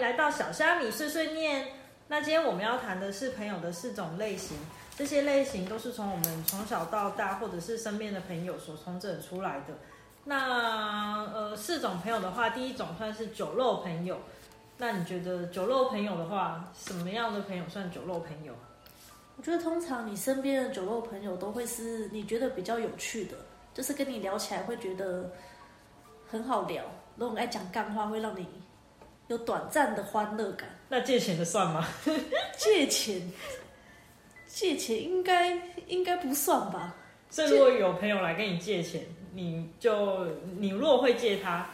来到小虾米碎碎念。那今天我们要谈的是朋友的四种类型，这些类型都是从我们从小到大，或者是身边的朋友所重整出来的。那呃，四种朋友的话，第一种算是酒肉朋友。那你觉得酒肉朋友的话，什么样的朋友算酒肉朋友？我觉得通常你身边的酒肉朋友都会是你觉得比较有趣的，就是跟你聊起来会觉得很好聊，那种爱讲干话，会让你有短暂的欢乐感。那借钱的算吗？借钱，借钱应该应该不算吧？所以如果有朋友来跟你借钱，你就你如果会借他，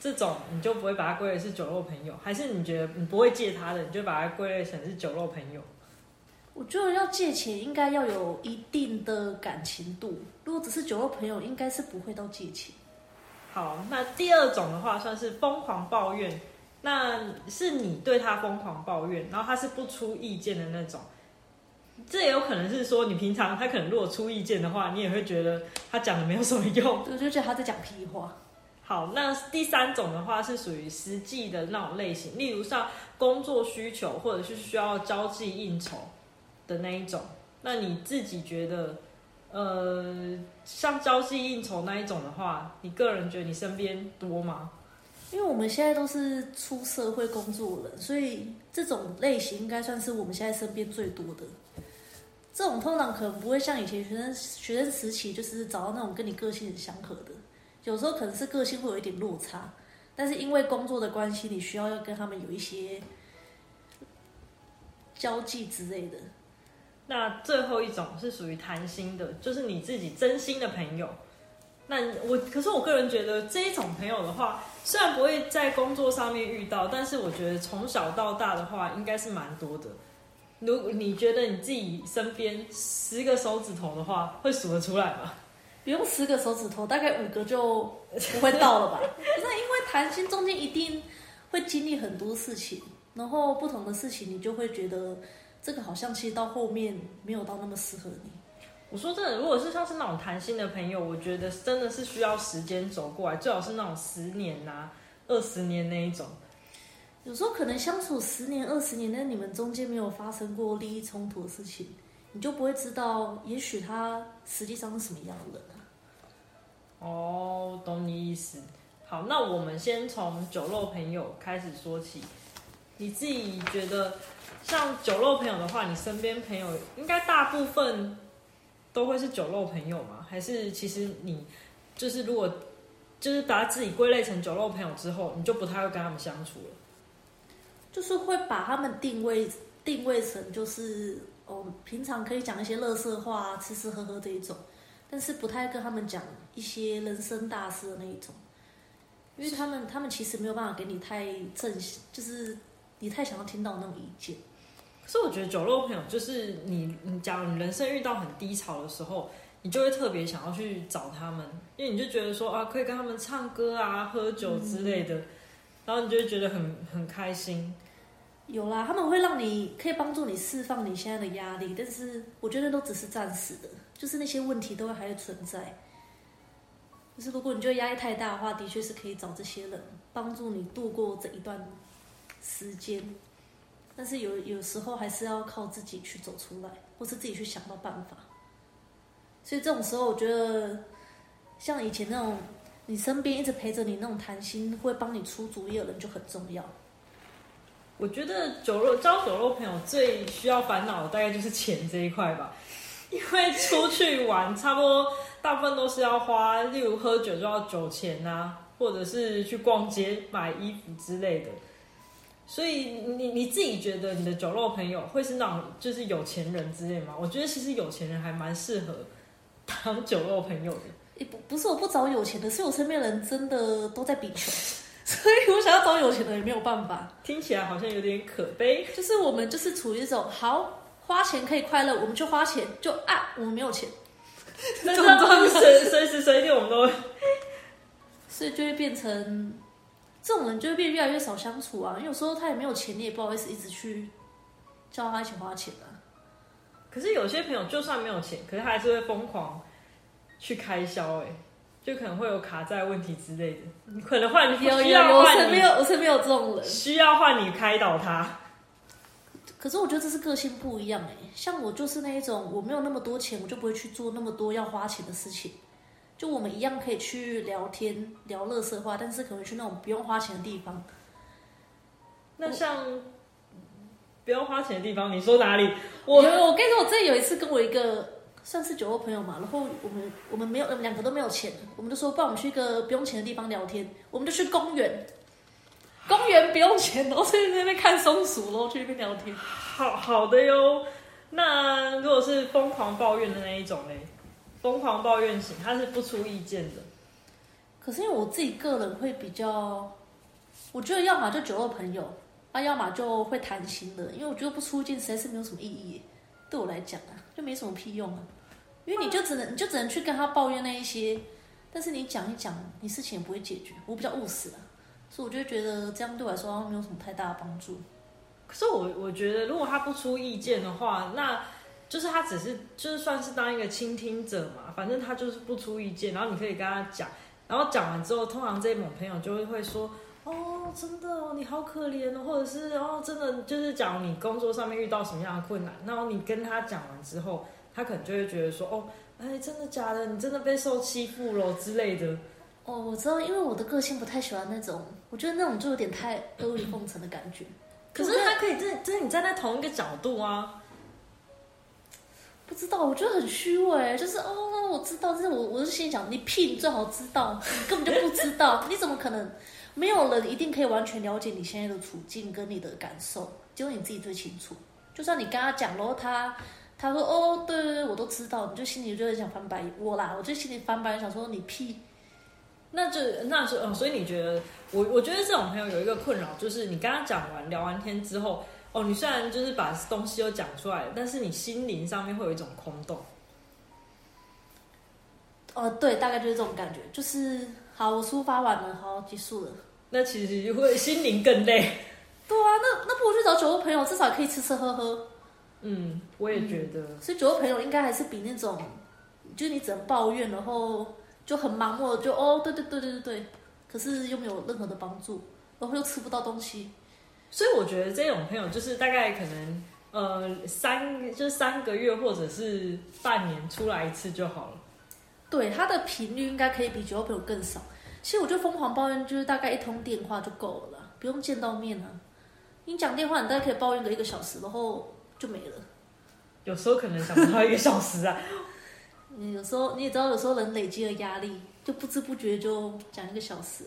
这种你就不会把他归类是酒肉朋友，还是你觉得你不会借他的，你就把他归类成是酒肉朋友？我觉得要借钱应该要有一定的感情度，如果只是酒肉朋友，应该是不会到借钱。好，那第二种的话算是疯狂抱怨，那是你对他疯狂抱怨，然后他是不出意见的那种。这也有可能是说，你平常他可能如果出意见的话，你也会觉得他讲的没有什么用。我就觉得他在讲屁话。好，那第三种的话是属于实际的那种类型，例如像工作需求或者是需要交际应酬的那一种。那你自己觉得，呃，像交际应酬那一种的话，你个人觉得你身边多吗？因为我们现在都是出社会工作人，所以这种类型应该算是我们现在身边最多的。这种通常可能不会像以前学生学生时期，就是找到那种跟你个性很相合的。有时候可能是个性会有一点落差，但是因为工作的关系，你需要要跟他们有一些交际之类的。那最后一种是属于谈心的，就是你自己真心的朋友。那我可是我个人觉得这一种朋友的话，虽然不会在工作上面遇到，但是我觉得从小到大的话，应该是蛮多的。如果你觉得你自己身边十个手指头的话，会数得出来吗？不用十个手指头，大概五个就不会到了吧？不是因为谈心中间一定会经历很多事情，然后不同的事情，你就会觉得这个好像其实到后面没有到那么适合你。我说真的，如果是像是那种谈心的朋友，我觉得真的是需要时间走过来，最好是那种十年呐、二十年那一种。有时候可能相处十年、二十年，但你们中间没有发生过利益冲突的事情，你就不会知道，也许他实际上是什么样的人啊。哦，懂你意思。好，那我们先从酒肉朋友开始说起。你自己觉得，像酒肉朋友的话，你身边朋友应该大部分都会是酒肉朋友吗？还是其实你就是如果就是把自己归类成酒肉朋友之后，你就不太会跟他们相处了？就是会把他们定位定位成就是哦，平常可以讲一些乐色话、吃吃喝喝这一种，但是不太跟他们讲一些人生大事的那一种，因为他们他们其实没有办法给你太正，就是你太想要听到那种意见。可是我觉得酒肉朋友就是你，你假如你人生遇到很低潮的时候，你就会特别想要去找他们，因为你就觉得说啊，可以跟他们唱歌啊、喝酒之类的，然后你就会觉得很很开心。有啦，他们会让你可以帮助你释放你现在的压力，但是我觉得都只是暂时的，就是那些问题都会还会存在。就是如果你觉得压力太大的话，的确是可以找这些人帮助你度过这一段时间，但是有有时候还是要靠自己去走出来，或是自己去想到办法。所以这种时候，我觉得像以前那种你身边一直陪着你那种谈心，会帮你出主意的人就很重要。我觉得酒肉交酒肉朋友最需要烦恼的大概就是钱这一块吧，因为出去玩差不多大部分都是要花，例如喝酒就要酒钱啊、或者是去逛街买衣服之类的。所以你你自己觉得你的酒肉朋友会是那种就是有钱人之类吗？我觉得其实有钱人还蛮适合当酒肉朋友的。也不不是我不找有钱的，是我身边人真的都在比穷，所以我想要找有钱的也没有办法。听起来好像有点可悲。就是我们就是处于一种好花钱可以快乐，我们就花钱，就啊我们没有钱，那这样随随时随地我们都会所以就会变成这种人就会变越来越少相处啊。因为有时候他也没有钱，你也不好意思一直去叫他一起花钱啊。可是有些朋友就算没有钱，可是他还是会疯狂去开销、哎，就可能会有卡债问题之类的，你可能换有有需要换你身边有我身边有这种人。需要换你开导他。可是我觉得这是个性不一样哎，像我就是那一种，我没有那么多钱，我就不会去做那么多要花钱的事情。就我们一样可以去聊天聊乐色话，但是可能去那种不用花钱的地方。那像不用花钱的地方，你说哪里？我我我跟你说，我之前有一次跟我一个算是酒肉朋友嘛，然后我们我们没有，我们两个都没有钱，我们就说，不然我们去一个不用钱的地方聊天，我们就去公园，公园不用钱，然后在那边看松鼠，然后去那边聊天。好好的哟。那如果是疯狂抱怨的那一种嘞，疯狂抱怨型，他是不出意见的。可是因为我自己个人会比较，我觉得要么就酒肉朋友，啊，要么就会谈心的，因为我觉得不出意见实在是没有什么意义，对我来讲啊，就没什么屁用啊。因为你就只能你就只能去跟他抱怨那一些，但是你讲一讲，你事情也不会解决。我比较务实啊，所以我就觉得这样对我来说没有什么太大的帮助。可是我我觉得，如果他不出意见的话，那就是他只是就是算是当一个倾听者嘛，反正他就是不出意见，然后你可以跟他讲，然后讲完之后，通常这一种朋友就会会说，哦，真的哦，你好可怜哦，或者是哦，真的就是讲你工作上面遇到什么样的困难，然后你跟他讲完之后，他可能就会觉得说，哦，哎，真的假的？你真的被受欺负了之类的。哦，我知道，因为我的个性不太喜欢那种，我觉得那种就有点太阿谀奉承的感觉。可是他可以真真你站在同一个角度啊，不知道，我觉得很虚伪，就是哦，我知道，但是我我是心想，你屁，你最好知道，你根本就不知道，你怎么可能？没有人一定可以完全了解你现在的处境跟你的感受，只有你自己最清楚。就算你跟他讲，然后他他说哦，对对对，我都知道，你就心里就很想翻白眼我啦，我就心里翻白眼，想说你屁，那就那是嗯，所以你觉得我我觉得这种朋友有一个困扰，就是你跟他讲完聊完天之后，哦，你虽然就是把东西都讲出来了，但是你心灵上面会有一种空洞。哦，对，大概就是这种感觉，就是好，我抒发完了，好，结束了。那其实会心灵更累。对啊，那那不如去找酒肉朋友，至少可以吃吃喝喝。嗯，我也觉得。所以酒肉朋友应该还是比那种，就是你只能抱怨，然后就很盲目的就哦，对对对对对对，可是又没有任何的帮助，然后又吃不到东西。所以我觉得这种朋友就是大概可能呃三就是三个月或者是半年出来一次就好了。对，他的频率应该可以比酒肉朋友更少。其实我觉得疯狂抱怨就是大概一通电话就够了啦，不用见到面啊。你讲电话，你大概可以抱怨个一个小时，然后就没了。有时候可能想不到一个小时啊。你 有时候你也知道，有时候人累积了压力，就不知不觉就讲一个小时。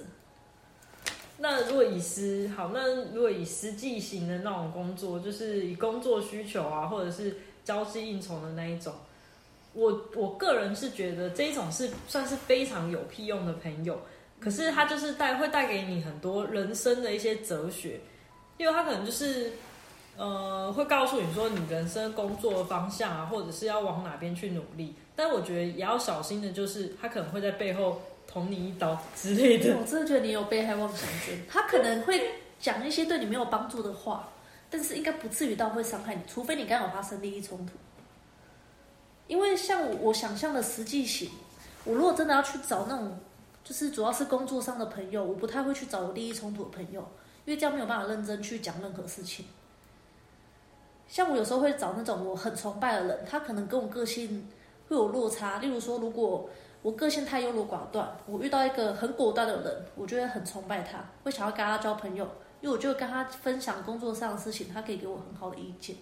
那如果以实好，那如果以实际型的那种工作，就是以工作需求啊，或者是交际应酬的那一种，我我个人是觉得这一种是算是非常有屁用的朋友，可是他就是带会带给你很多人生的一些哲学，因为他可能就是呃会告诉你说你人生工作的方向啊，或者是要往哪边去努力，但我觉得也要小心的，就是他可能会在背后捅你一刀之类的。我真的觉得你有被害妄想症。他可能会讲一些对你没有帮助的话，但是应该不至于到会伤害你，除非你刚好发生利益冲突。因为像我想象的实际型，我如果真的要去找那种，就是主要是工作上的朋友，我不太会去找有利益冲突的朋友，因为这样没有办法认真去讲任何事情。像我有时候会找那种我很崇拜的人，他可能跟我个性会有落差。例如说，如果我个性太优柔寡断，我遇到一个很果断的人，我就会很崇拜他，会想要跟他交朋友，因为我就跟他分享工作上的事情，他可以给我很好的意见。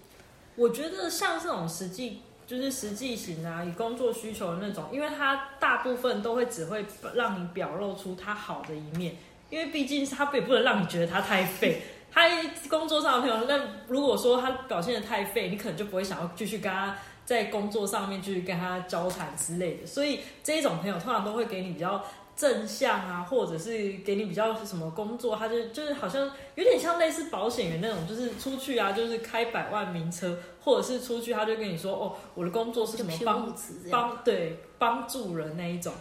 我觉得像这种实际就是实际型啊，以工作需求的那种，因为他大部分都会只会让你表露出他好的一面，因为毕竟他也不能让你觉得他太废。他工作上的朋友，那如果说他表现的太废，你可能就不会想要继续跟他在工作上面去跟他交谈之类的。所以这一种朋友通常都会给你比较正向啊，或者是给你比较什么工作，他就就是好像有点像类似保险员那种，就是出去啊，就是开百万名车，或者是出去他就跟你说哦，我的工作是什么帮帮对帮助人那一种。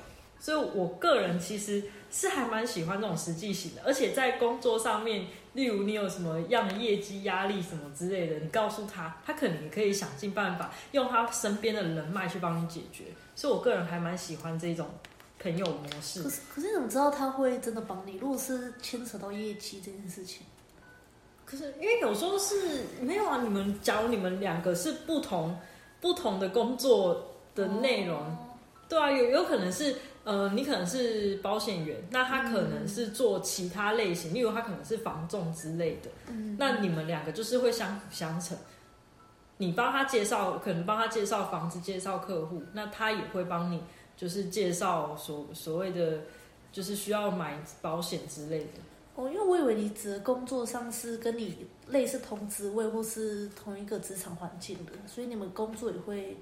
所以我个人其实是还蛮喜欢这种实际型的，而且在工作上面，例如你有什么样的业绩压力什么之类的，你告诉他，他可能也可以想尽办法用他身边的人脉去帮你解决。所以我个人还蛮喜欢这种朋友模式可。是可是你怎么知道他会真的帮你？如果是牵扯到业绩这件事情，可是因为有时候是没有啊，你们假如你们两个是不同不同的工作的内容，哦对啊，有有可能是呃，你可能是保险员，那他可能是做其他类型，例如他可能是房仲之类的，嗯，那你们两个就是会相辅相成。你帮他介绍，可能帮他介绍房子，介绍客户，那他也会帮你，就是介绍所所谓的，就是需要买保险之类的。哦，因为我以为你指的工作上是跟你类似同职位或是同一个职场环境的，所以你们工作也会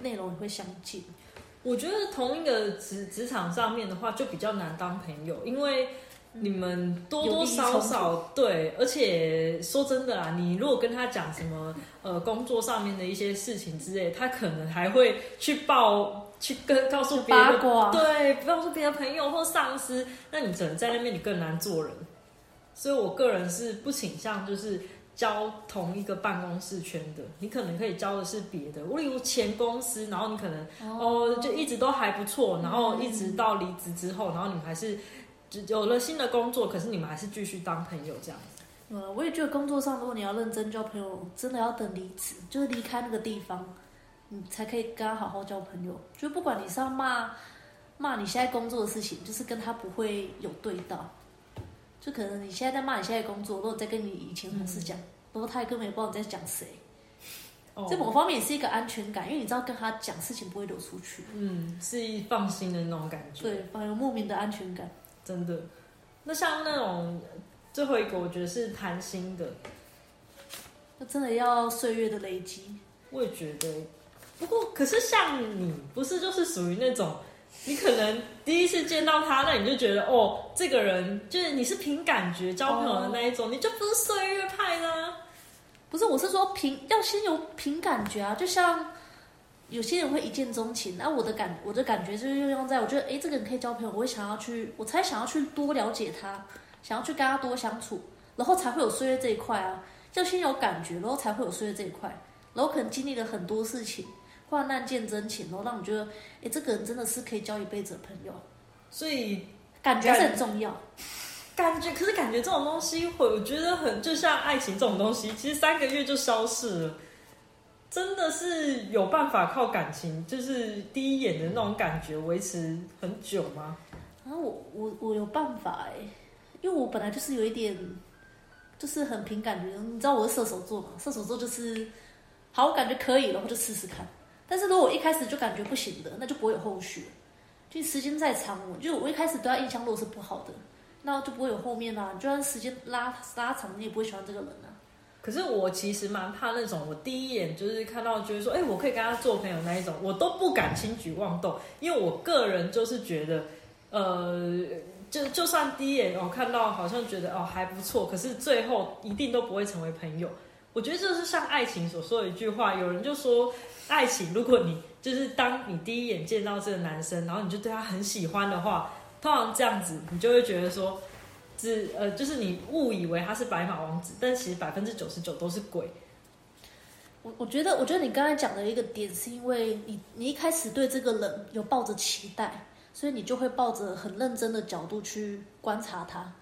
内容也会相近。我觉得同一个职职场上面的话，就比较难当朋友，因为你们多多少少对，而且说真的啊，你如果跟他讲什么呃工作上面的一些事情之类，他可能还会去报去跟告诉别的八卦，对，告诉别的朋友或上司，那你只能在那边你更难做人。所以我个人是不倾向就是交同一个办公室圈的，你可能可以交的是别的，例如前公司，然后你可能哦就一直都还不错，然后一直到离职之后，然后你们还是有了新的工作，可是你们还是继续当朋友这样子。呃，我也觉得工作上，如果你要认真交朋友，真的要等离职，就是离开那个地方，你才可以跟他好好交朋友。就不管你是要骂骂你现在工作的事情，就是跟他不会有对到。就可能你现在在骂你现在工作，如果再跟你以前同事讲，然后他也根本也不知道你在讲谁。哦这某方面也是一个安全感，因为你知道跟他讲事情不会流出去，嗯，是一放心的那种感觉。对，反而有莫名的安全感。真的。那像那种最后一个，我觉得是谈心的，那真的要岁月的累积。我也觉得。不过，可是像你，不是就是属于那种，你可能第一次见到他，那你就觉得哦，这个人就是你是凭感觉交朋友的那一种，你就不是岁月派的、啊。不是，我是说凭要先有凭感觉啊，就像有些人会一见钟情，那、我的感我的感觉就是用用在我觉得，哎，这个人可以交朋友，我会想要去，我才想要去多了解他，想要去跟他多相处，然后才会有岁月这一块啊，要先有感觉，然后才会有岁月这一块，然后可能经历了很多事情，患难见真情，然后让你觉得，哎，这个人真的是可以交一辈子的朋友，所以感觉是很重要。感觉，可是感觉这种东西会，我觉得很就像爱情这种东西，其实三个月就消逝了。真的是有办法靠感情，就是第一眼的那种感觉维持很久吗？啊我我我有办法哎，因为我本来就是有一点，就是很凭感觉。你知道我是射手座嘛？射手座就是，好，我感觉可以了，我就试试看。但是如果一开始就感觉不行的，那就不会有后续。就时间再长，我就我一开始对他印象如果是不好的，那就不会有后面啦、就算时间拉拉长，你也不会喜欢这个人啊。可是我其实蛮怕那种，我第一眼就是看到觉得说，哎、我可以跟他做朋友那一种，我都不敢轻举妄动，因为我个人就是觉得，呃，就就算第一眼我、看到好像觉得哦还不错，可是最后一定都不会成为朋友。我觉得这是像爱情所说的一句话，有人就说，爱情如果你就是当你第一眼见到这个男生，然后你就对他很喜欢的话，通常这样子你就会觉得说。只呃，就是你误以为他是白马王子，但其实百分之九十九都是鬼。我我觉得，我觉得你刚才讲的一个点，是因为你你一开始对这个人有抱着期待，所以你就会抱着很认真的角度去观察他，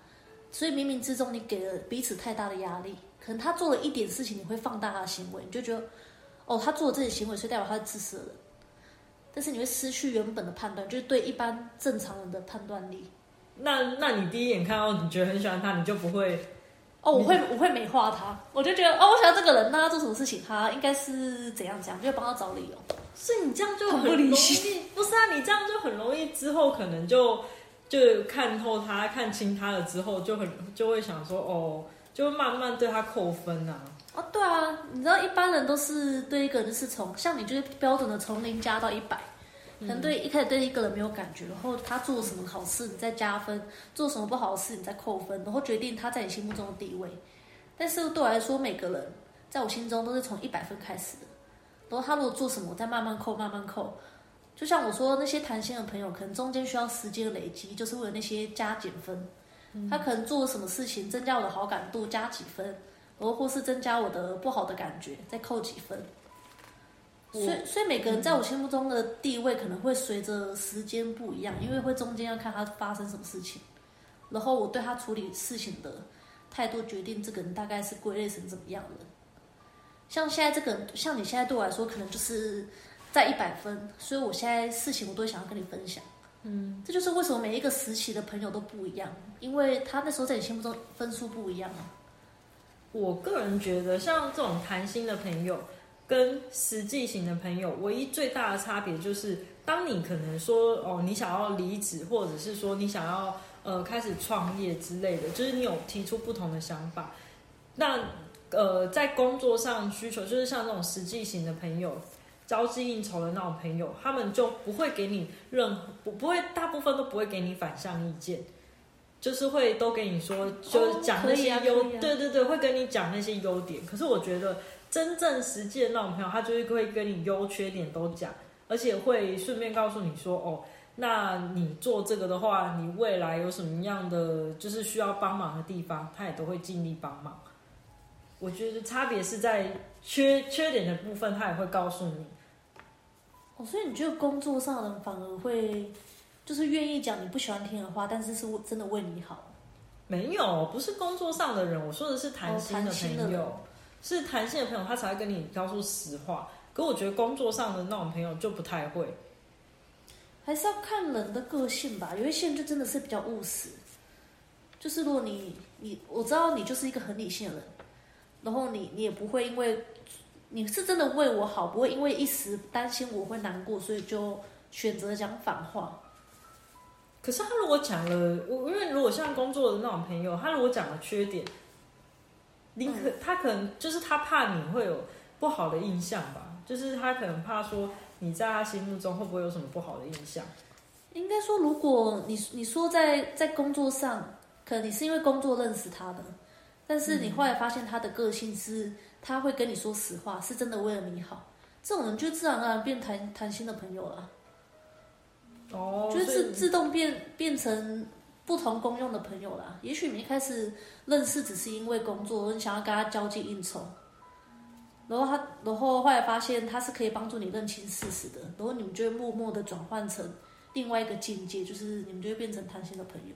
所以冥冥之中你给了彼此太大的压力，可能他做了一点事情，你会放大他的行为，你就觉得哦，他做了这些行为，所以代表他是自私的人，但是你会失去原本的判断，就是对一般正常人的判断力。那那你第一眼看到你觉得很喜欢他，你就不会哦，我会我会美化他，我就觉得哦，我喜欢这个人，那他做什么事情，他应该是怎样怎样，就会帮他找理由。所以你这样就很很容易，不是啊？你这样就很容易之后可能就就看透他、看清他了之后，就很就会想说哦，就会慢慢对他扣分啊。哦，对啊，你知道一般人都是对一个人就是从像你就是标准的从零加到一百，可能对一开始对一个人没有感觉，然后他做什么好事你再加分，做什么不好的事你再扣分，然后决定他在你心目中的地位。但是对我来说，每个人在我心中都是从一百分开始的，然后他如果做什么，我再慢慢扣，慢慢扣。就像我说，那些谈心的朋友，可能中间需要时间累积，就是为了那些加减分。他可能做了什么事情，增加我的好感度，加几分，然后或是增加我的不好的感觉，再扣几分。所以所以每个人在我心目中的地位可能会随着时间不一样，因为会中间要看他发生什么事情，然后我对他处理事情的态度决定这个人大概是归类成怎么样的。像现在这个人，像你现在对我来说可能就是在一百分，所以我现在事情我都想要跟你分享。嗯，这就是为什么每一个时期的朋友都不一样，因为他那时候在你心目中分数不一样啊。我个人觉得，像这种谈心的朋友跟实际型的朋友，唯一最大的差别就是，当你可能说哦，你想要离职，或者是说你想要呃开始创业之类的，就是你有提出不同的想法，那呃在工作上需求，就是像这种实际型的朋友。交际应酬的那种朋友，他们就不会给你任何不不会，大部分都不会给你反向意见，就是会都给你说，就是讲那些优，对对对，会跟你讲那些优点。可是我觉得真正实际的那种朋友，他就是会跟你优缺点都讲，而且会顺便告诉你说，哦，那你做这个的话，你未来有什么样的就是需要帮忙的地方，他也都会尽力帮忙。我觉得差别是在缺缺点的部分，他也会告诉你。哦，所以你觉得工作上的人反而会，就是愿意讲你不喜欢听的话，但是是为真的为你好。没有，不是工作上的人，我说的是谈心的朋友，人是谈心的朋友，他才会跟你告诉实话。可我觉得工作上的那种朋友就不太会。还是要看人的个性吧，有一些人就真的是比较务实，就是如果你你我知道你就是一个很理性的人，然后你你也不会因为你是真的为我好，不会因为一时担心我会难过，所以就选择讲反话。可是他如果讲了，我因为如果像工作的那种朋友，他如果讲了缺点，你可、他可能就是他怕你会有不好的印象吧，就是他可能怕说你在他心目中会不会有什么不好的印象。应该说，如果你你说在在工作上，可能你是因为工作认识他的，但是你后来发现他的个性是，他会跟你说实话，是真的为了你好，这种人就自然而然变谈谈心的朋友了，哦，就是自自动变变成不同功用的朋友啦。也许你一开始认识只是因为工作，你想要跟他交际应酬。然后他，然后后来发现他是可以帮助你认清事实的，然后你们就会默默的转换成另外一个境界，就是你们就会变成谈心的朋友。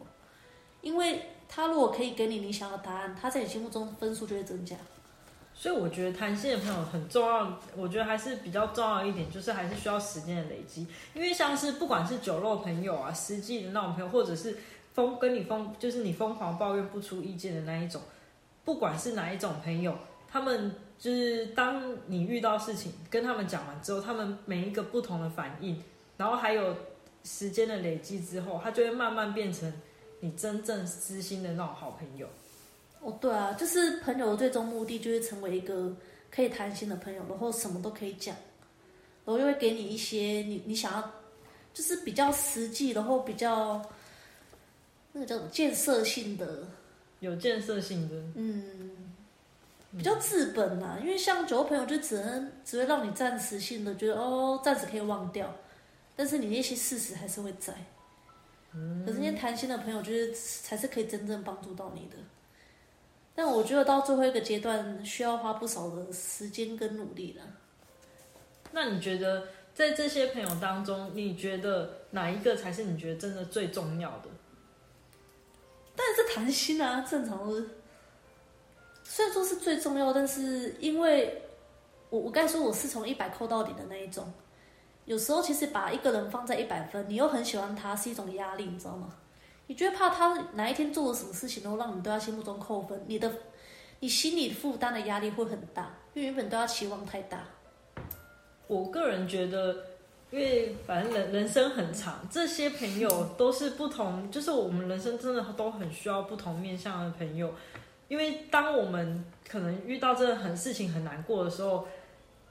因为他如果可以给你你想要的答案，他在你心目中分数就会增加。所以我觉得谈心的朋友很重要，我觉得还是比较重要一点，就是还是需要时间的累积。因为像是不管是酒肉朋友啊，实际的那种朋友，或者是疯跟你疯，就是你疯狂抱怨不出意见的那一种，不管是哪一种朋友，他们就是当你遇到事情跟他们讲完之后，他们每一个不同的反应，然后还有时间的累积之后，他就会慢慢变成你真正知心的那种好朋友。哦，对啊，就是朋友的最终目的就是成为一个可以谈心的朋友，然后什么都可以讲，然后又会给你一些你你想要，就是比较实际，然后比较那个叫什么建设性的，有建设性的，嗯，比较治本呐、因为像酒肉朋友就只能只会让你暂时性的觉得哦，暂时可以忘掉，但是你那些事实还是会在。可是那些谈心的朋友，就是才是可以真正帮助到你的。但我觉得到最后一个阶段，需要花不少的时间跟努力了。那你觉得在这些朋友当中，你觉得哪一个才是你觉得真的最重要的？但是谈心啊，正常的，虽然说是最重要，但是因为我我刚才说我是从一百扣到底的那一种，有时候其实把一个人放在一百分，你又很喜欢他，是一种压力，你知道吗？你就会怕他哪一天做了什么事情，然后让你对他心目中扣分，你的你心里负担的压力会很大，因为原本对他期望太大。我个人觉得，因为反正人人生很长，这些朋友都是不同，就是我们人生真的都很需要不同面向的朋友。因为当我们可能遇到这个很事情很难过的时候，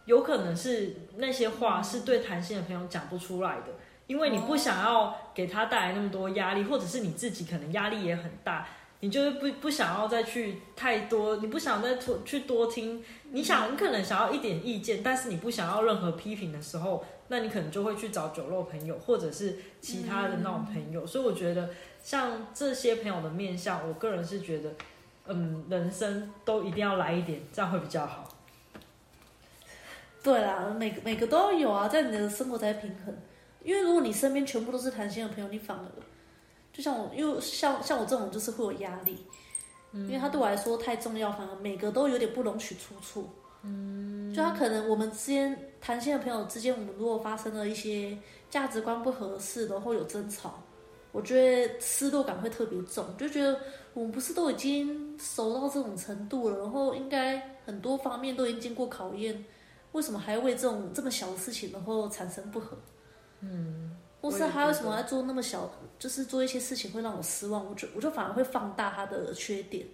有可能是那些话是对谈心的朋友讲不出来的，因为你不想要给他带来那么多压力，或者是你自己可能压力也很大，你就是不不想要再去太多，你不想再去多听，你想你可能想要一点意见，但是你不想要任何批评的时候，那你可能就会去找酒肉朋友或者是其他的那种朋友。所以我觉得像这些朋友的面相，我个人是觉得，嗯，人生都一定要来一点，这样会比较好。对啦，每个每个都有啊，在你的生活才平衡。因为如果你身边全部都是谈心的朋友，你反而就像我，因为像像我这种就是会有压力，因为他对我来说太重要，反而每个都有点不容许出错。嗯，就他可能我们之间谈心的朋友之间，我们如果发生了一些价值观不合适然后有争吵，我觉得失落感会特别重，就觉得我们不是都已经熟到这种程度了，然后应该很多方面都已经经过考验，为什么还为这种这么小的事情然后产生不和？嗯，或是他为什么要做那么小，就是做一些事情会让我失望，我就我就反而会放大他的缺点。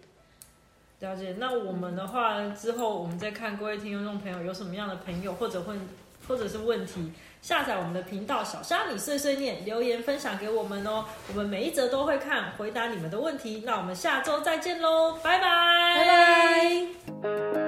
了解，那我们的话之后我们再看各位听众朋友有什么样的朋友或者问或者是问题，下载我们的频道小虾米碎碎念留言分享给我们哦，我们每一则都会看回答你们的问题，那我们下周再见喽，拜拜，拜拜。